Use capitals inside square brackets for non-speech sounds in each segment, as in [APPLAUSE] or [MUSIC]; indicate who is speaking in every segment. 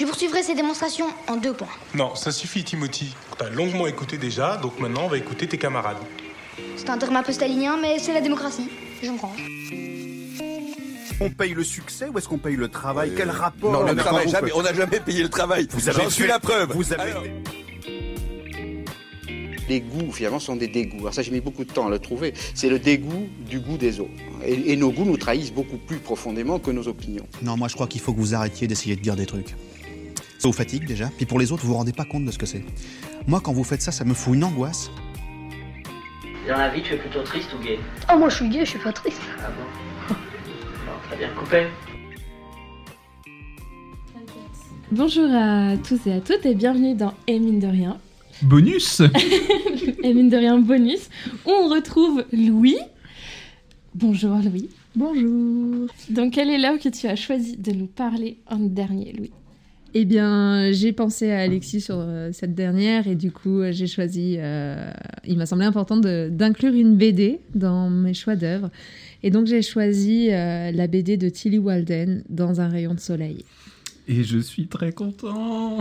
Speaker 1: Je poursuivrai ces démonstrations en deux points.
Speaker 2: Non, ça suffit, Timothy. T'as longuement écouté déjà, donc maintenant on va écouter tes camarades.
Speaker 1: C'est un terme un peu stalinien, mais c'est la démocratie. Je me range.
Speaker 3: On paye le succès ou est-ce qu'on paye le travail? Quel rapport?
Speaker 4: Non, le travail, jamais. On n'a jamais payé le travail.
Speaker 3: Vous avez
Speaker 4: J'en suis
Speaker 3: fait-
Speaker 4: la preuve.
Speaker 3: Vous avez
Speaker 4: Alors-
Speaker 5: Les goûts, finalement, sont des dégoûts. Alors ça, j'ai mis beaucoup de temps à le trouver. C'est le dégoût du goût des autres. Et, et nos goûts nous trahissent beaucoup plus profondément que nos opinions.
Speaker 6: Non, moi je crois qu'il faut que vous arrêtiez d'essayer de dire des trucs. Ça vous fatigue déjà, puis pour les autres, vous vous rendez pas compte de ce que c'est. Moi, quand vous faites ça, ça me fout une angoisse.
Speaker 7: Dans la vie, tu es plutôt triste ou gay
Speaker 1: Oh, moi je suis gay, je suis pas triste.
Speaker 7: Ah bon Bon, très bien coupé.
Speaker 8: Bonjour à tous et à toutes et bienvenue dans Et mine de rien,
Speaker 9: Bonus [LAUGHS]
Speaker 8: Et mine de rien bonus, où on retrouve Louis. Bonjour Louis.
Speaker 10: Bonjour.
Speaker 8: Donc quelle est l'heure que tu as choisi de nous parler en dernier Louis?
Speaker 10: Eh bien, j'ai pensé à Alexis sur euh, cette dernière et du coup, euh, j'ai choisi. euh, il m'a semblé important d'inclure une BD dans mes choix d'œuvres. Et donc, j'ai choisi la BD de Tilly Walden, Dans un rayon de soleil.
Speaker 9: Et je suis très content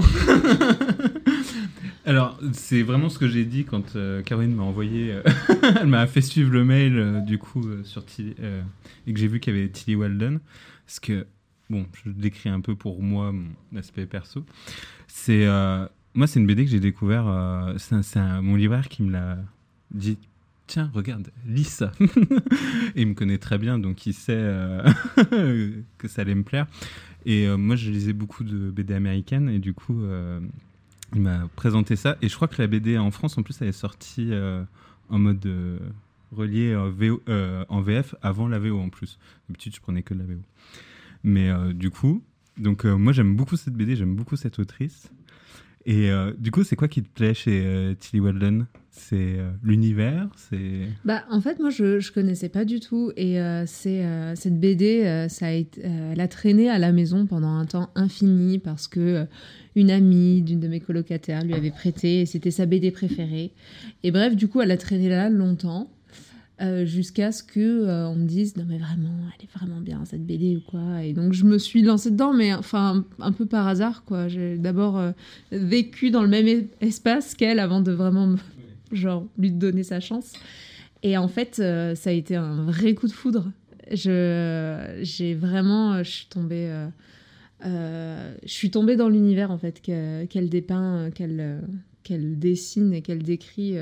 Speaker 9: [LAUGHS] Alors, c'est vraiment ce que j'ai dit quand Caroline m'a envoyé... [LAUGHS] elle m'a fait suivre le mail, du coup, sur Tilly... et que j'ai vu qu'il y avait Tilly Walden. Parce que, bon, je décris un peu pour moi mon aspect perso. C'est... euh, moi, c'est une BD que j'ai découvert... euh, c'est mon libraire qui me l'a dit... Tiens, regarde, lis ça. et [LAUGHS] il me connaît très bien, donc il sait euh, [LAUGHS] que ça allait me plaire. Et euh, moi, je lisais beaucoup de BD américaines, et du coup, il m'a présenté ça. Et je crois que la BD en France, en plus, elle est sortie en mode relié en, en VF avant la VO en plus. D'habitude, je prenais que de la VO. Mais euh, du coup, donc euh, moi, j'aime beaucoup cette BD, j'aime beaucoup cette autrice. Et euh, du coup, c'est quoi qui te plaît chez Tilly Walden C'est l'univers? C'est
Speaker 10: Bah, en fait, moi, je, je connaissais pas du tout. Et c'est, cette BD, ça a été, elle a traîné à la maison pendant un temps infini parce que une amie d'une de mes colocataires lui avait prêté et c'était sa BD préférée. Et bref, du coup, elle a traîné là longtemps. Euh, jusqu'à ce que euh, on me dise non mais vraiment elle est vraiment bien cette BD ou quoi et donc je me suis lancée dedans mais enfin un peu par hasard quoi j'ai d'abord euh, vécu dans le même espace qu'elle avant de vraiment me genre lui donner sa chance. Et en fait, ça a été un vrai coup de foudre. Je, j'ai vraiment, je suis tombée, je suis tombée dans l'univers en fait que- qu'elle dépeint, qu'elle, qu'elle dessine et qu'elle décrit,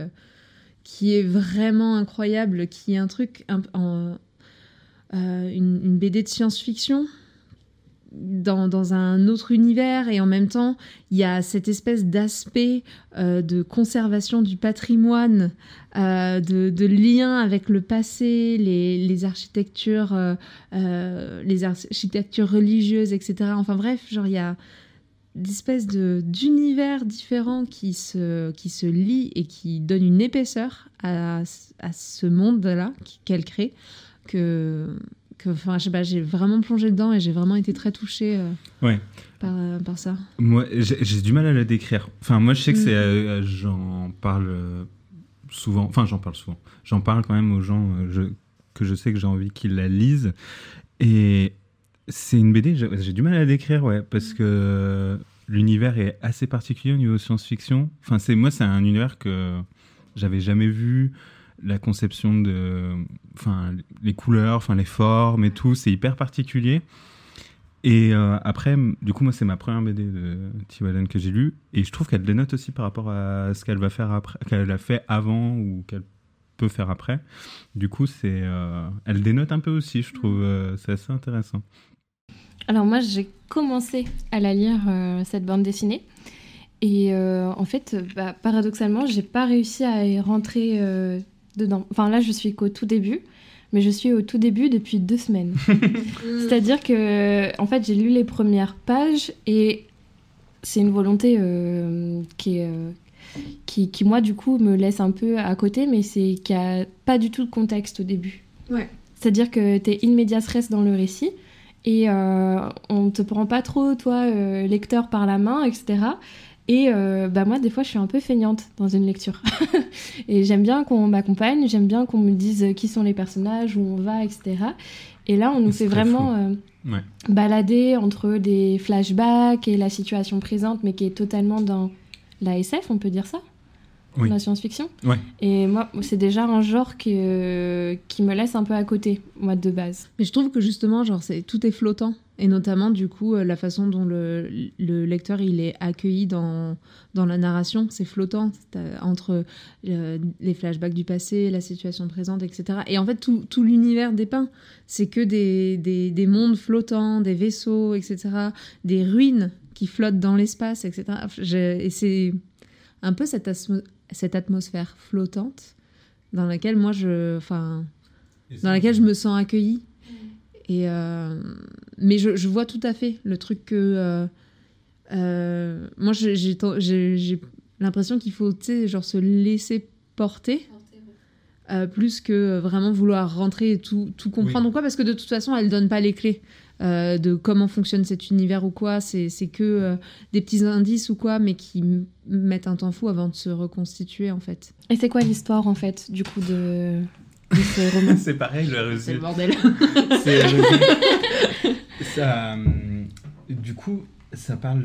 Speaker 10: qui est vraiment incroyable, qui est un truc, euh, une, BD de science-fiction dans, un autre univers et en même temps il y a cette espèce d'aspect euh, de conservation du patrimoine, euh, de, lien avec le passé, les, les architectures, les architectures religieuses, etc. Enfin bref, genre il y a d'espèces de d'univers différents qui se qui se lient et qui donnent une épaisseur à, à ce monde-là qu'elle crée que que enfin je sais pas j'ai vraiment plongé dedans et j'ai vraiment été très touchée euh,
Speaker 9: Ouais.
Speaker 10: par, euh, par ça
Speaker 9: Moi, j'ai j'ai du mal à la décrire. Enfin, moi, je sais que
Speaker 10: Mm.
Speaker 9: c'est, euh, j'en parle souvent. Enfin, j'en parle souvent. J'en parle quand même aux gens je- que je sais que j'ai envie qu'ils la lisent. Et c'est une BD. J'ai du mal à la décrire, ouais, parce que l'univers est assez particulier au niveau science-fiction. Enfin, moi, c'est un univers que j'avais jamais vu. La conception de, enfin, les couleurs, enfin, les formes et tout, c'est hyper particulier. Et euh, après, du coup, moi, c'est ma première BD de T. Walden que j'ai lue. Et je trouve qu'elle dénote aussi par rapport à ce qu'elle va faire après, qu'elle a fait avant ou qu'elle peut faire après. Du coup, c'est, euh, elle dénote un peu aussi, je trouve. euh, c'est assez intéressant.
Speaker 8: Alors moi j'ai commencé à la lire euh, cette bande dessinée et euh, en fait bah, paradoxalement j'ai pas réussi à y rentrer euh, dedans. Enfin là je suis qu'au tout début mais je suis au tout début depuis deux semaines. [LAUGHS] C'est-à-dire que en fait j'ai lu les premières pages et c'est une volonté qui est qui, qui, moi du coup me laisse un peu à côté mais c'est qu'il n'y a pas du tout de contexte au début.
Speaker 10: Ouais.
Speaker 8: C'est-à-dire que tu es in medias res dans le récit et euh, on te prend pas trop, toi, euh, lecteur par la main, etc. Et euh, bah moi, des fois, je suis un peu feignante dans une lecture. [LAUGHS] et j'aime bien qu'on m'accompagne, j'aime bien qu'on me dise qui sont les personnages, où on va, etc. Et là, on nous fait vraiment... euh,
Speaker 9: Ouais.
Speaker 8: balader entre des flashbacks et la situation présente, mais qui est totalement dans la SF, on peut dire ça?
Speaker 9: Oui.
Speaker 8: La science-fiction
Speaker 9: Ouais.
Speaker 8: Et moi, c'est déjà un genre que, qui me laisse un peu à côté, moi, de base.
Speaker 10: Mais je trouve que justement, genre, c'est tout est flottant. Et notamment, du coup, euh, la façon dont le, le lecteur il est accueilli dans, dans la narration, c'est flottant T'as- entre euh, les flashbacks du passé, la situation présente, etc. Et en fait, tout, tout l'univers dépeint, c'est que des, des, des mondes flottants, des vaisseaux, etc., des ruines qui flottent dans l'espace, etc. Je- et c'est un peu cette, asmo- cette atmosphère flottante dans laquelle moi, je, enfin, dans laquelle je me sens accueillie. Et euh, mais je, je vois tout à fait le truc que euh, euh, moi j'ai l'impression qu'il faut tu sais, genre se laisser porter euh, plus que vraiment vouloir rentrer et tout, tout comprendre
Speaker 9: Oui.
Speaker 10: parce que de toute façon elle donne pas les clés euh, de comment fonctionne cet univers ou quoi c'est c'est que euh, des petits indices ou quoi mais qui mettent un temps fou avant de se reconstituer en fait
Speaker 8: Et c'est quoi l'histoire, en fait, du coup, de, de ce roman [LAUGHS]
Speaker 9: c'est pareil, j'ai reçu.
Speaker 10: c'est le bordel [LAUGHS]
Speaker 9: C'est [LAUGHS] ça. hum, Du coup, ça parle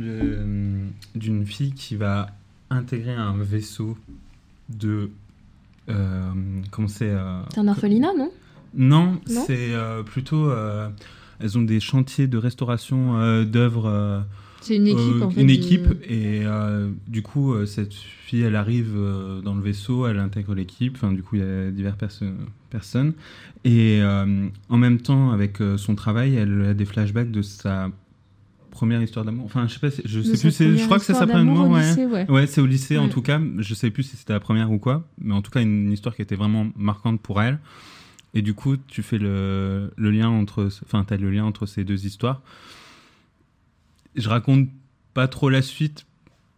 Speaker 9: d'une fille qui va intégrer un vaisseau de. euh, comment c'est euh,
Speaker 8: C'est un orphelinat, non?
Speaker 9: Non,
Speaker 8: Non
Speaker 9: c'est euh, plutôt. Elles ont des chantiers de restauration euh, d'œuvres. euh,
Speaker 10: c'est une équipe
Speaker 9: euh,
Speaker 10: en fait
Speaker 9: une équipe et du coup cette fille elle arrive dans le vaisseau elle intègre l'équipe enfin du coup il y a diverses perso- personnes et en même temps avec son travail elle a des flashbacks de sa première histoire d'amour enfin je sais pas je
Speaker 10: de
Speaker 9: sais
Speaker 10: sa
Speaker 9: plus je crois que c'est sa première
Speaker 10: d'amour au
Speaker 9: ouais.
Speaker 10: lycée, ouais.
Speaker 9: Ouais, c'est au lycée en tout cas. Je sais plus si c'était la première ou quoi, mais en tout cas une histoire qui était vraiment marquante pour elle. Et du coup, tu fais le, le lien entre, enfin, t'as le lien entre ces deux histoires. Je raconte pas trop la suite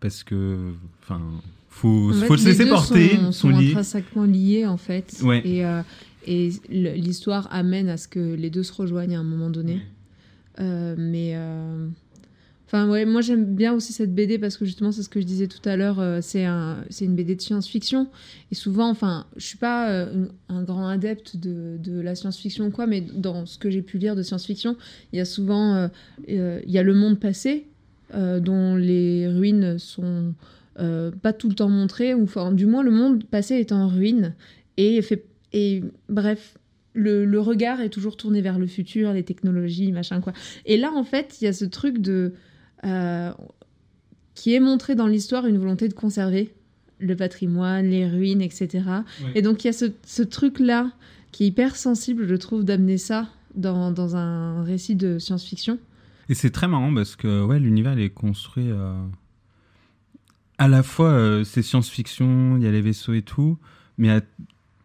Speaker 9: parce que, enfin, faut,
Speaker 10: En fait,
Speaker 9: faut se
Speaker 10: les
Speaker 9: laisser
Speaker 10: deux
Speaker 9: porter,
Speaker 10: sont,
Speaker 9: sont liés.
Speaker 10: intrinsèquement liés en fait.
Speaker 9: Ouais.
Speaker 10: Et, euh, et l'histoire amène à ce que les deux se rejoignent à un moment donné. Euh, mais euh, enfin ouais, moi j'aime bien aussi cette BD parce que justement c'est ce que je disais tout à l'heure. euh, c'est un, une BD de science-fiction et souvent, enfin, je suis pas euh, un, grand adepte de, de la science-fiction ou quoi, mais dans ce que j'ai pu lire de science-fiction, il y a souvent, euh, il y a le monde passé dont les ruines sont pas tout le temps montrées, ou enfin, du moins le monde passé est en ruine et fait et bref. Le, le regard est toujours tourné vers le futur, les technologies, machin quoi. Et là, en fait, il y a ce truc de euh, qui est montré dans l'histoire une volonté de conserver le patrimoine, les ruines, etc. Et donc il y a ce, ce truc-là qui est hyper sensible, je trouve, d'amener ça dans, dans un récit de science-fiction.
Speaker 9: Et c'est très marrant parce que ouais, l'univers est construit euh, à la fois euh, c'est science-fiction, il y a les vaisseaux et tout, mais il y a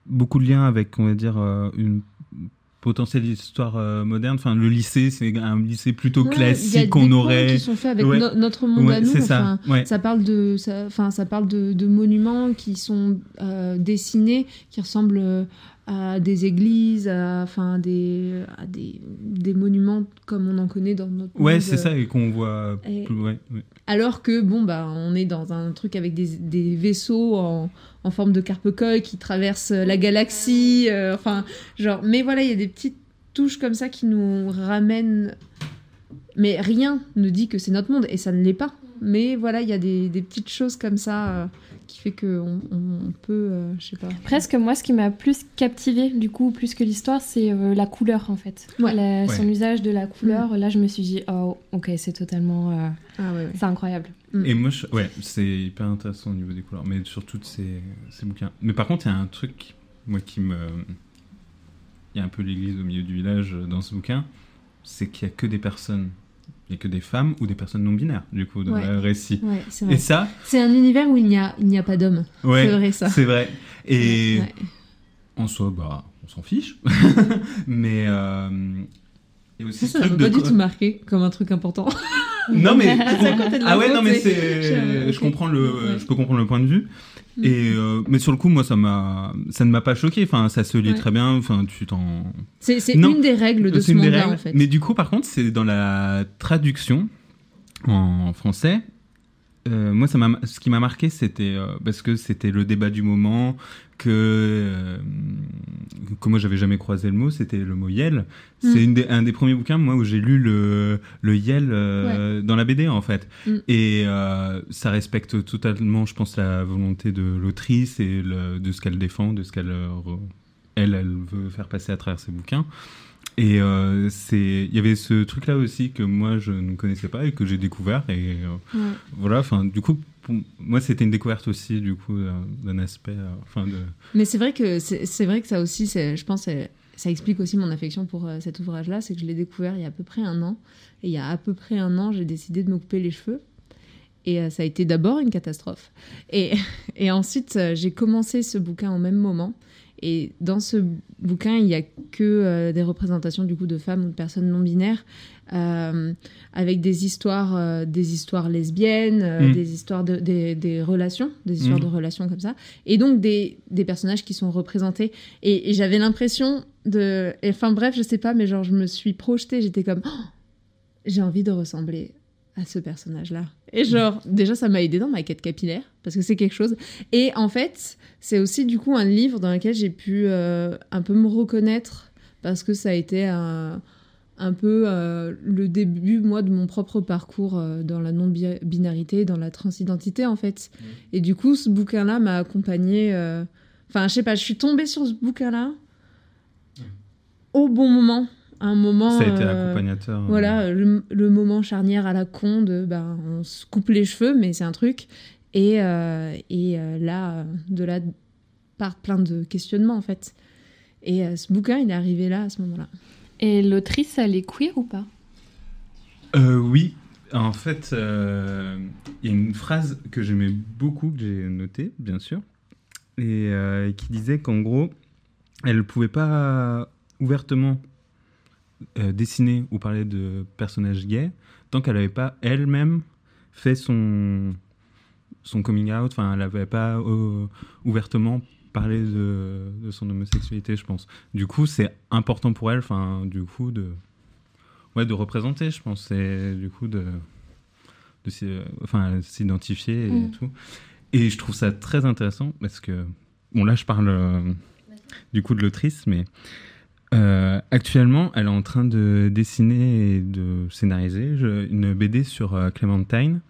Speaker 9: beaucoup de liens avec on va dire euh, une potentielle histoire euh, moderne. Enfin, le lycée, c'est un lycée plutôt
Speaker 10: Ouais,
Speaker 9: classique qu'on aurait.
Speaker 10: qui sont faits avec
Speaker 9: Ouais.
Speaker 10: no- notre monde
Speaker 9: Ouais,
Speaker 10: à nous.
Speaker 9: ça,
Speaker 10: enfin,
Speaker 9: ouais.
Speaker 10: ça parle de, ça, enfin, ça parle de, de monuments qui sont euh, dessinés, qui ressemblent euh, à des églises, à, enfin, des, à des, des monuments comme on en connaît dans notre
Speaker 9: Ouais, c'est
Speaker 10: euh,
Speaker 9: ça, et qu'on voit.
Speaker 10: et-
Speaker 9: plus- ouais, ouais.
Speaker 10: Alors que, bon, bah, on est dans un truc avec des, des vaisseaux en, en forme de carpe-colle qui traversent la galaxie. euh, enfin, genre, mais voilà, il y a des petites touches comme ça qui nous ramènent. Mais rien ne dit que c'est notre monde, et ça ne l'est pas. Mais voilà, il y a des, des petites choses comme ça euh, qui fait qu'on on peut, euh, je sais pas.
Speaker 8: Presque, moi, ce qui m'a plus captivé, du coup, plus que l'histoire, c'est euh, la couleur, en fait.
Speaker 10: Ouais.
Speaker 8: La- Son usage de la couleur. Là, je me suis dit, oh, ok, c'est totalement. euh,
Speaker 10: Ah ouais, ouais.
Speaker 8: c'est incroyable.
Speaker 10: Mm.
Speaker 9: Et moi, je- ouais, c'est hyper intéressant au niveau des couleurs, mais sur toutes ces, ces bouquins. Mais par contre, il y a un truc, moi, qui me. Il y a un peu l'église au milieu du village dans ce bouquin, c'est qu'il n'y a que des personnes. Il n'y a que des femmes ou des personnes non binaires, du coup, dans
Speaker 10: Ouais.
Speaker 9: le récit.
Speaker 10: Ouais, c'est
Speaker 9: Et
Speaker 10: vrai.
Speaker 9: ça,
Speaker 10: C'est un univers où il n'y a, il a pas d'hommes.
Speaker 9: ouais,
Speaker 10: C'est vrai, ça.
Speaker 9: C'est vrai. Et en soi, bah, on s'en fiche. [LAUGHS] mais. euh, a aussi
Speaker 10: Ça, ça m'a pas
Speaker 9: de
Speaker 10: du tout marqué comme un truc important.
Speaker 9: Non mais ah ouais non mais c'est
Speaker 10: Je-
Speaker 9: je comprends le je peux comprendre le point de vue.
Speaker 10: Mm.
Speaker 9: et euh, mais sur le coup moi ça m'a ça ne m'a pas choqué. Enfin ça se lit
Speaker 10: Ouais.
Speaker 9: très bien. Enfin tu t'en
Speaker 10: C'est une des règles de ce
Speaker 9: règles.
Speaker 10: en fait.
Speaker 9: mais du coup par contre c'est dans la traduction en français euh, moi, ça ce qui m'a marqué, c'était euh, parce que c'était le débat du moment, que, euh, que moi j'avais jamais croisé le mot, c'était le mot Yel. C'est
Speaker 10: Mm.
Speaker 9: un des premiers bouquins, moi, où j'ai lu le, le Yel euh, dans la BD, en fait.
Speaker 10: Mm.
Speaker 9: Et ça respecte totalement, je pense, la volonté de l'autrice et le- de ce qu'elle défend, de ce qu'elle elle veut faire passer à travers ses bouquins. Et euh, c'est, il y avait ce truc-là aussi que moi je ne connaissais pas et que j'ai découvert. Et euh,
Speaker 10: Ouais.
Speaker 9: voilà, enfin, du coup, pour moi c'était une découverte aussi, du coup, euh, d'un aspect, enfin, de.
Speaker 10: Mais c'est vrai que c'est vrai que ça aussi, je pense, ça explique aussi mon affection pour euh, cet ouvrage-là, c'est que je l'ai découvert il y a à peu près un an, et il y a à peu près un an, j'ai décidé de me couper les cheveux. Et ça a été d'abord une catastrophe. Et, [LAUGHS] et ensuite, j'ai commencé ce bouquin au même moment. Et dans ce bouquin, il n'y a que euh, des représentations du coup de femmes ou de personnes non binaires, euh, avec des histoires, euh, des histoires lesbiennes,
Speaker 9: Mm.
Speaker 10: des histoires de, des, des relations, des histoires
Speaker 9: Mm.
Speaker 10: de relations comme ça, et donc des, des personnages qui sont représentés. Et, et j'avais l'impression de, enfin bref, je sais pas, mais genre je me suis projetée, j'étais comme, Oh, j'ai envie de ressembler à ce personnage-là. Et genre, déjà, ça m'a aidé dans ma quête capillaire, parce que c'est quelque chose. Et en fait, c'est aussi du coup un livre dans lequel j'ai pu euh, un peu me reconnaître, parce que ça a été un, un peu euh, le début, moi, de mon propre parcours euh, dans la non-binarité, dans la transidentité, en fait. Et du coup, ce bouquin-là m'a accompagnée. Enfin, je sais pas, je suis tombée sur ce bouquin-là au bon moment. Un moment.
Speaker 9: Ça a été
Speaker 10: euh,
Speaker 9: accompagnateur. euh,
Speaker 10: voilà, le, le moment charnière à la con de ben, on se coupe les cheveux, mais c'est un truc. Et, euh, et euh, là, de là partent plein de questionnements en fait. Et euh, ce bouquin, il est arrivé là à ce moment-là.
Speaker 8: Et l'autrice, elle est queer ou pas?
Speaker 9: Euh, oui, en fait, euh, il y a une phrase que j'aimais beaucoup, que j'ai notée, bien sûr, et euh, qui disait qu'en gros, elle ne pouvait pas ouvertement euh, dessiner ou parler de personnages gays tant qu'elle n'avait pas elle-même fait son, son coming out, enfin, elle n'avait pas euh, ouvertement parlé de, de son homosexualité, je pense. Du coup, c'est important pour elle, enfin, du coup, de ouais, de représenter, je pense, et du coup de, de euh, enfin, s'identifier et
Speaker 8: Mm.
Speaker 9: tout. Et je trouve ça très intéressant parce que, bon là je parle euh, du coup de l'autrice, mais euh, actuellement elle est en train de dessiner et de scénariser une BD sur euh, Clementine.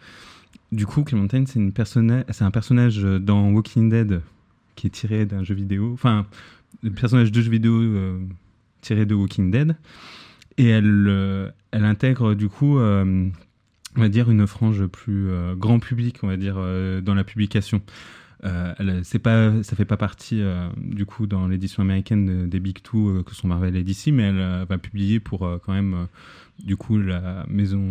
Speaker 9: Du coup, Clementine, c'est personna- un personnage dans Walking Dead qui est tiré d'un jeu vidéo, enfin, un personnage de jeu vidéo euh, tiré de Walking Dead et elle, elle intègre du coup, on va dire, une frange plus grand public, on va dire, dans la publication. Euh, elle, c'est pas, ça fait pas partie euh, du coup dans l'édition américaine de- des Big Two euh, que sont Marvel et DC, mais elle euh, va publier pour quand même du coup la maison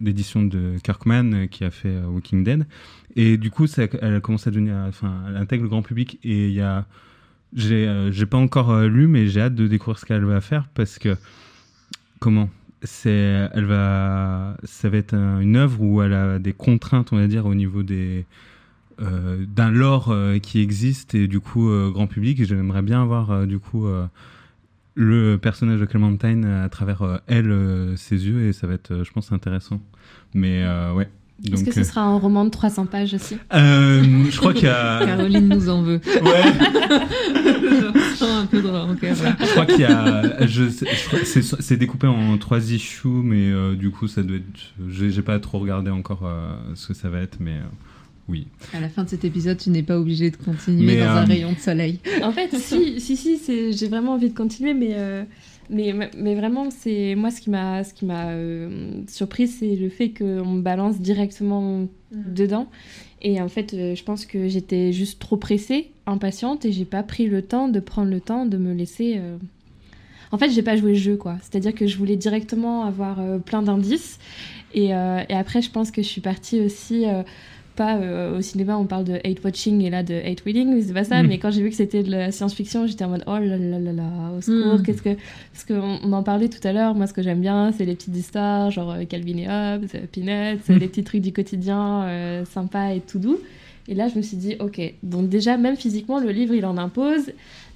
Speaker 9: d'édition de Kirkman qui a fait Walking Dead. Et du coup, ça, elle commence à devenir, enfin, elle intègre le grand public et il y a j'ai j'ai pas encore lu, mais j'ai hâte de découvrir ce qu'elle va faire parce que comment c'est elle va ça va être un- une œuvre où elle a des contraintes, on va dire, au niveau des euh, d'un lore euh, qui existe et du coup euh, grand public. Et j'aimerais bien avoir euh, du coup euh, le personnage de Clementine à travers euh, elle, euh, ses yeux, et ça va être, euh, je pense, intéressant. Mais euh, ouais.
Speaker 8: Est-ce
Speaker 9: Donc,
Speaker 8: que ce
Speaker 9: euh,
Speaker 8: sera un roman de 300 pages aussi?
Speaker 9: Euh, je crois qu'il y a. [LAUGHS]
Speaker 10: Caroline nous en veut.
Speaker 9: Ouais. [LAUGHS]
Speaker 10: je sens un peu rancœur là.
Speaker 9: Je crois qu'il y a. Je, je c'est, c'est découpé en trois issues, mais euh, du coup, ça doit être. J'ai, j'ai pas trop regardé encore euh, ce que ça va être, mais euh, oui.
Speaker 10: À la fin de cet épisode, tu n'es pas obligé de continuer
Speaker 9: Mais,
Speaker 10: dans un
Speaker 9: euh,
Speaker 10: rayon de soleil.
Speaker 8: En fait, [LAUGHS] si, si, si, j'ai vraiment envie de continuer, mais, euh, mais, mais vraiment, c'est moi ce qui m'a, ce qui m'a euh, surpris, c'est le fait qu'on me balance directement dedans. Et en fait, euh, je pense que j'étais juste trop pressée, impatiente, et j'ai pas pris le temps de prendre le temps de me laisser. euh, En fait, j'ai pas joué le jeu, quoi. C'est-à-dire que je voulais directement avoir euh, plein d'indices. Et, euh, et après, je pense que je suis partie aussi. Pas euh, au cinéma, on parle de hate watching et là de hate reading, c'est pas ça.
Speaker 9: Mm.
Speaker 8: Mais quand j'ai vu que c'était de la science-fiction, j'étais en mode oh là là là là, au secours,
Speaker 10: Mm.
Speaker 8: qu'est-ce que. Parce qu'on on en parlait tout à l'heure, moi ce que j'aime bien, c'est les petites histoires, genre euh, Calvin et Hobbes, euh, Peanuts,
Speaker 9: Mm.
Speaker 8: les petits trucs du quotidien euh, sympas et tout doux. Et là, je me suis dit, ok, donc déjà, même physiquement, le livre, il en impose.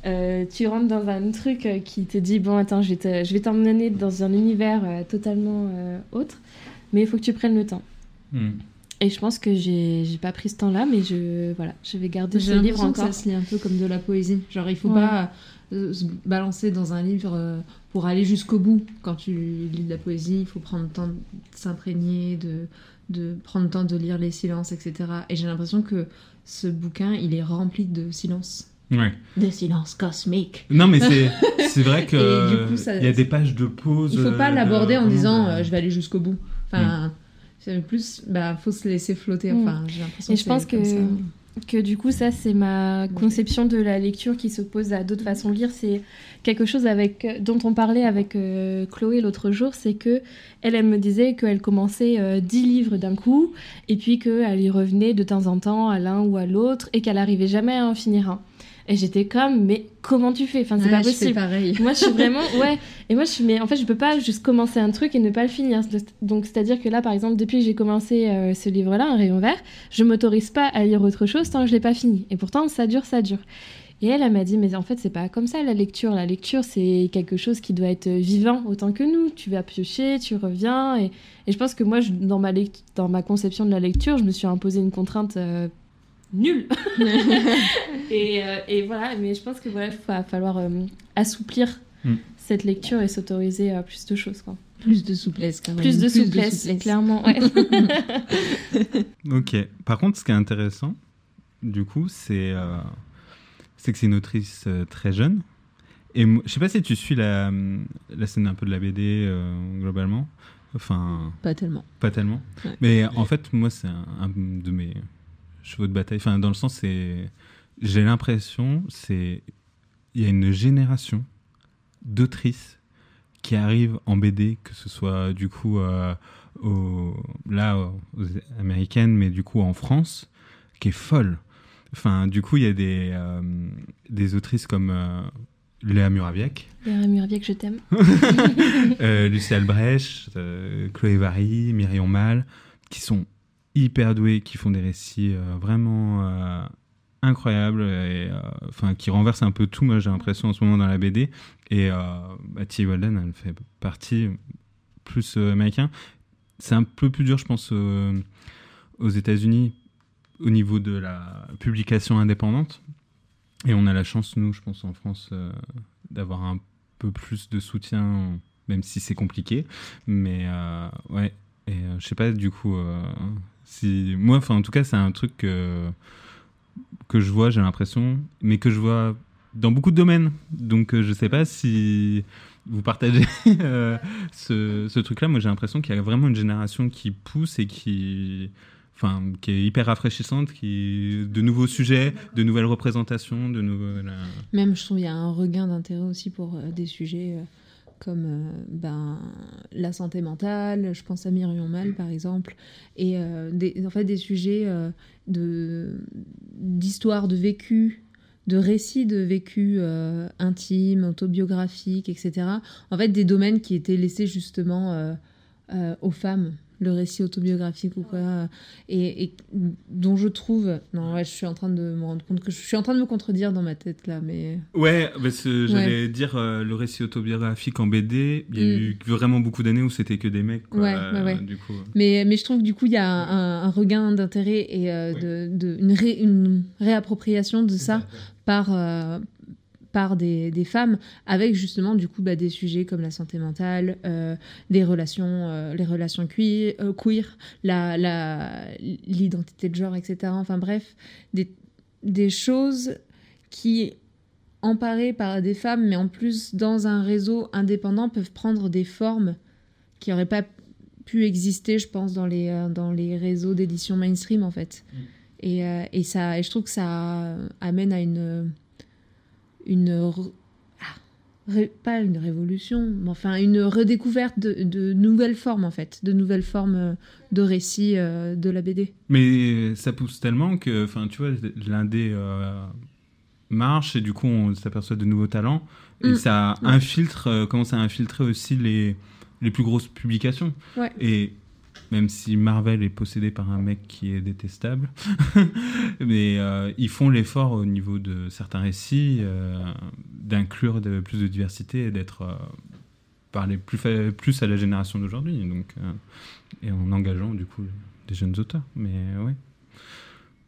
Speaker 8: Euh, tu rentres dans un truc qui te dit, bon, attends, je vais te- je vais t'emmener dans un univers totalement autre, mais il faut que tu prennes le temps. Et je pense que j'ai j'ai pas pris ce temps-là, mais je, voilà, je vais garder ce livre
Speaker 10: l'impression que
Speaker 8: encore.
Speaker 10: ça se lit un peu comme de la poésie. Genre, il faut
Speaker 8: Ouais.
Speaker 10: pas euh, se balancer dans un livre euh, pour aller jusqu'au bout. Quand tu lis de la poésie, il faut prendre le temps de s'imprégner, de, de prendre le temps de lire les silences, etc. Et j'ai l'impression que ce bouquin, il est rempli de silences.
Speaker 9: Ouais.
Speaker 10: De silences cosmiques.
Speaker 9: Non, mais c'est c'est vrai [LAUGHS] que il y a des pages de pause.
Speaker 10: Il faut pas
Speaker 9: euh,
Speaker 10: l'aborder
Speaker 9: de-
Speaker 10: en disant je vais aller jusqu'au bout. Enfin, c'est plus, bah, faut se laisser flotter.
Speaker 8: Mm.
Speaker 10: Enfin, j'ai l'impression
Speaker 8: Et
Speaker 10: que
Speaker 8: je pense que, que du coup, ça, c'est ma conception de la lecture qui s'oppose à d'autres façons de lire. C'est quelque chose avec, dont on parlait avec euh, Chloé l'autre jour, c'est que elle, elle me disait qu'elle commençait euh, 10 livres d'un coup, et puis qu'elle y revenait de temps en temps à l'un ou à l'autre, et qu'elle arrivait jamais à en finir un. Et j'étais comme, mais comment tu fais? Enfin, c'est
Speaker 10: Ouais,
Speaker 8: pas
Speaker 10: je fais
Speaker 8: possible.
Speaker 10: pareil.
Speaker 8: Moi, je suis [LAUGHS] vraiment. Ouais. Et moi, je suis. Mais en fait, je peux pas juste commencer un truc et ne pas le finir. Donc, c'est-à-dire que là, par exemple, depuis que j'ai commencé euh, ce livre-là, Un rayon vert, je m'autorise pas à lire autre chose tant que je l'ai pas fini. Et pourtant, ça dure, ça dure. Et elle, elle m'a dit, mais en fait, c'est pas comme ça la lecture. La lecture, c'est quelque chose qui doit être vivant autant que nous. Tu vas piocher, tu reviens. Et, et je pense que moi, je- dans, ma lect- dans ma conception de la lecture, je me suis imposé une contrainte euh, nulle. [LAUGHS] [LAUGHS] et, euh, et voilà, mais je pense que voilà, il va falloir euh, assouplir
Speaker 9: Mm.
Speaker 8: cette lecture et s'autoriser à plus de choses. Quoi.
Speaker 10: Plus de souplesse, quand même.
Speaker 8: Plus de souplesse, clairement. Ouais. [LAUGHS]
Speaker 9: Ok. Par contre, ce qui est intéressant, du coup, c'est euh, que c'est une autrice euh, très jeune. Et je sais pas si tu suis la, la scène un peu de la BD euh, globalement. Enfin,
Speaker 10: Pas tellement.
Speaker 9: pas tellement.
Speaker 10: Ouais.
Speaker 9: Mais en fait, moi, c'est un, un de mes chevaux de bataille. Enfin, dans le sens, c'est. J'ai l'impression, c'est. Il y a une génération d'autrices qui arrivent en BD, que ce soit du coup euh, au, là, aux américaines, mais du coup en France, qui est folle. Enfin, du coup, il y a des, euh, des autrices comme euh, Léa Muraviec,
Speaker 8: Léa Muraviec, je t'aime. [LAUGHS] [LAUGHS]
Speaker 9: euh, Lucie Albrecht, Chloé Vary, Myriam Mal, qui sont hyper doués, qui font des récits vraiment incroyables, et euh, enfin qui renversent un peu tout. Moi, j'ai l'impression en ce moment dans la BD. Et euh, bah, T. Walden, elle fait partie plus euh, américain. C'est un peu plus dur, je pense, aux États-Unis au niveau de la publication indépendante. Et on a la chance, nous, je pense, en France, d'avoir un peu plus de soutien, même si c'est compliqué. Mais ouais, et euh, je sais pas, du coup, si moi, enfin, en tout cas, c'est un truc que, que je vois, j'ai l'impression, mais que je vois dans beaucoup de domaines. Donc, euh, je sais pas si vous partagez [LAUGHS] euh, ce, ce truc-là. Moi, j'ai l'impression qu'il y a vraiment une génération qui pousse et qui. Enfin, qui est hyper rafraîchissante, qui de nouveaux sujets, de nouvelles représentations, de
Speaker 10: Même, je trouve, il y a un regain d'intérêt aussi pour euh, des sujets comme euh, ben, la santé mentale. Je pense à Myriam Mal, par exemple. Et euh, des, en fait, des sujets euh, de, d'histoire de vécu, de récits de vécu euh, intimes, autobiographiques, etc. En fait, des domaines qui étaient laissés justement aux femmes le récit autobiographique ou quoi et, et dont je trouve non ouais je suis en train de me rendre compte que je suis en train de me contredire dans ma tête là mais
Speaker 9: Ouais, parce que j'allais dire euh, le récit autobiographique en BD, il y a
Speaker 10: Mm.
Speaker 9: eu vraiment beaucoup d'années où c'était que des mecs. Quoi,
Speaker 10: Ouais, ouais, ouais.
Speaker 9: euh, Du coup.
Speaker 10: Mais, mais je trouve que du coup, il y a un, un regain d'intérêt et euh, de, de- une, ré- une réappropriation de ça par, euh, par des, des femmes, avec justement du coup bah, des sujets comme la santé mentale, euh, des relations, euh, les relations queer, euh, queer la, la, l'identité de genre, etc. Enfin bref, des, des choses qui emparées par des femmes, mais en plus dans un réseau indépendant, peuvent prendre des formes qui n'auraient pas pu exister, je pense, dans les, dans les réseaux d'édition mainstream, en fait. Et, et, ça, et je trouve que ça amène à une... une ah, pas une révolution, mais enfin une redécouverte de, de nouvelles formes, en fait, de nouvelles formes euh, de récits euh, de la BD.
Speaker 9: Mais ça pousse tellement que, enfin, tu vois, l'indé euh, marche et du coup on s'aperçoit de nouveaux talents et
Speaker 10: Mm.
Speaker 9: ça infiltre, euh, commence à infiltrer aussi les, les plus grosses publications.
Speaker 10: Ouais.
Speaker 9: Et même si Marvel est possédé par un mec qui est détestable, [LAUGHS] mais euh, ils font l'effort au niveau de certains récits euh, d'inclure plus de diversité et d'être euh, parler plus, à la génération d'aujourd'hui. Donc, euh, et en engageant du coup des jeunes auteurs. Mais ouais.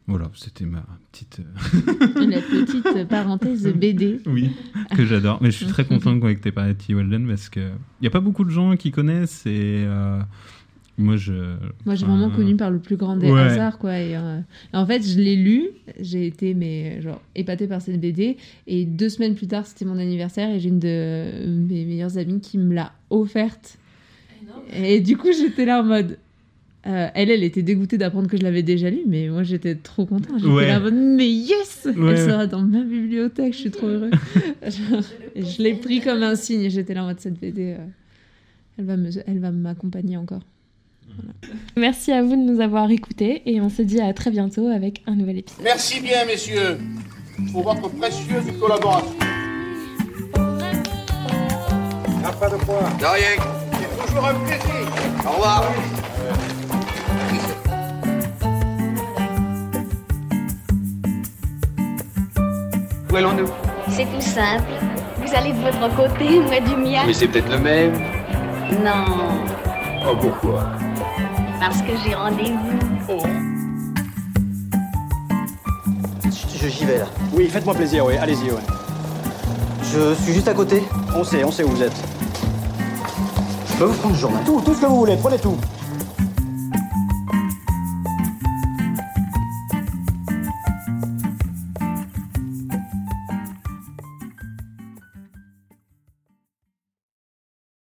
Speaker 9: Voilà, c'était ma petite. [LAUGHS]
Speaker 10: La petite parenthèse BD.
Speaker 9: oui, que j'adore. Mais je suis très content qu'on ait parlé de T. Walden parce qu'il n'y a pas beaucoup de gens qui connaissent et euh, moi je.
Speaker 10: Moi, j'ai vraiment connu par le plus grand des
Speaker 9: Ouais.
Speaker 10: hasards, quoi. Et, euh, en fait, je l'ai lu, j'ai été mais genre épatée par cette BD. Et deux semaines plus tard, c'était mon anniversaire et j'ai une de mes meilleures amies qui me l'a offerte. Et du coup, j'étais là en mode. euh, elle, elle était dégoûtée d'apprendre que je l'avais déjà lu, mais moi j'étais trop contente. J'étais
Speaker 9: Ouais.
Speaker 10: là en mode, mais yes
Speaker 9: Ouais.
Speaker 10: Elle sera dans ma bibliothèque, je suis trop heureuse. Genre, [LAUGHS] et je l'ai pris comme un signe. J'étais là en mode, cette BD, euh, elle va me- elle va m'accompagner encore.
Speaker 8: Merci à vous de nous avoir écoutés et on se dit à très bientôt avec un nouvel épisode.
Speaker 4: Merci bien, messieurs, pour votre précieuse collaboration.
Speaker 11: Ah, pas de quoi.
Speaker 4: De rien. C'est toujours un plaisir. Au revoir.
Speaker 7: Où allons-nous?
Speaker 12: C'est tout simple. Vous allez de votre côté, moi du mien.
Speaker 7: Mais c'est peut-être le même.
Speaker 12: Non,
Speaker 7: Oh, pourquoi?
Speaker 12: Parce que j'ai rendez-vous.
Speaker 13: Je j'y vais là. Oui, faites-moi plaisir, oui, allez-y, ouais. Je suis juste à côté. On sait, on sait où vous êtes. Je peux vous prendre le journal
Speaker 11: Tout, tout ce que vous voulez, prenez tout.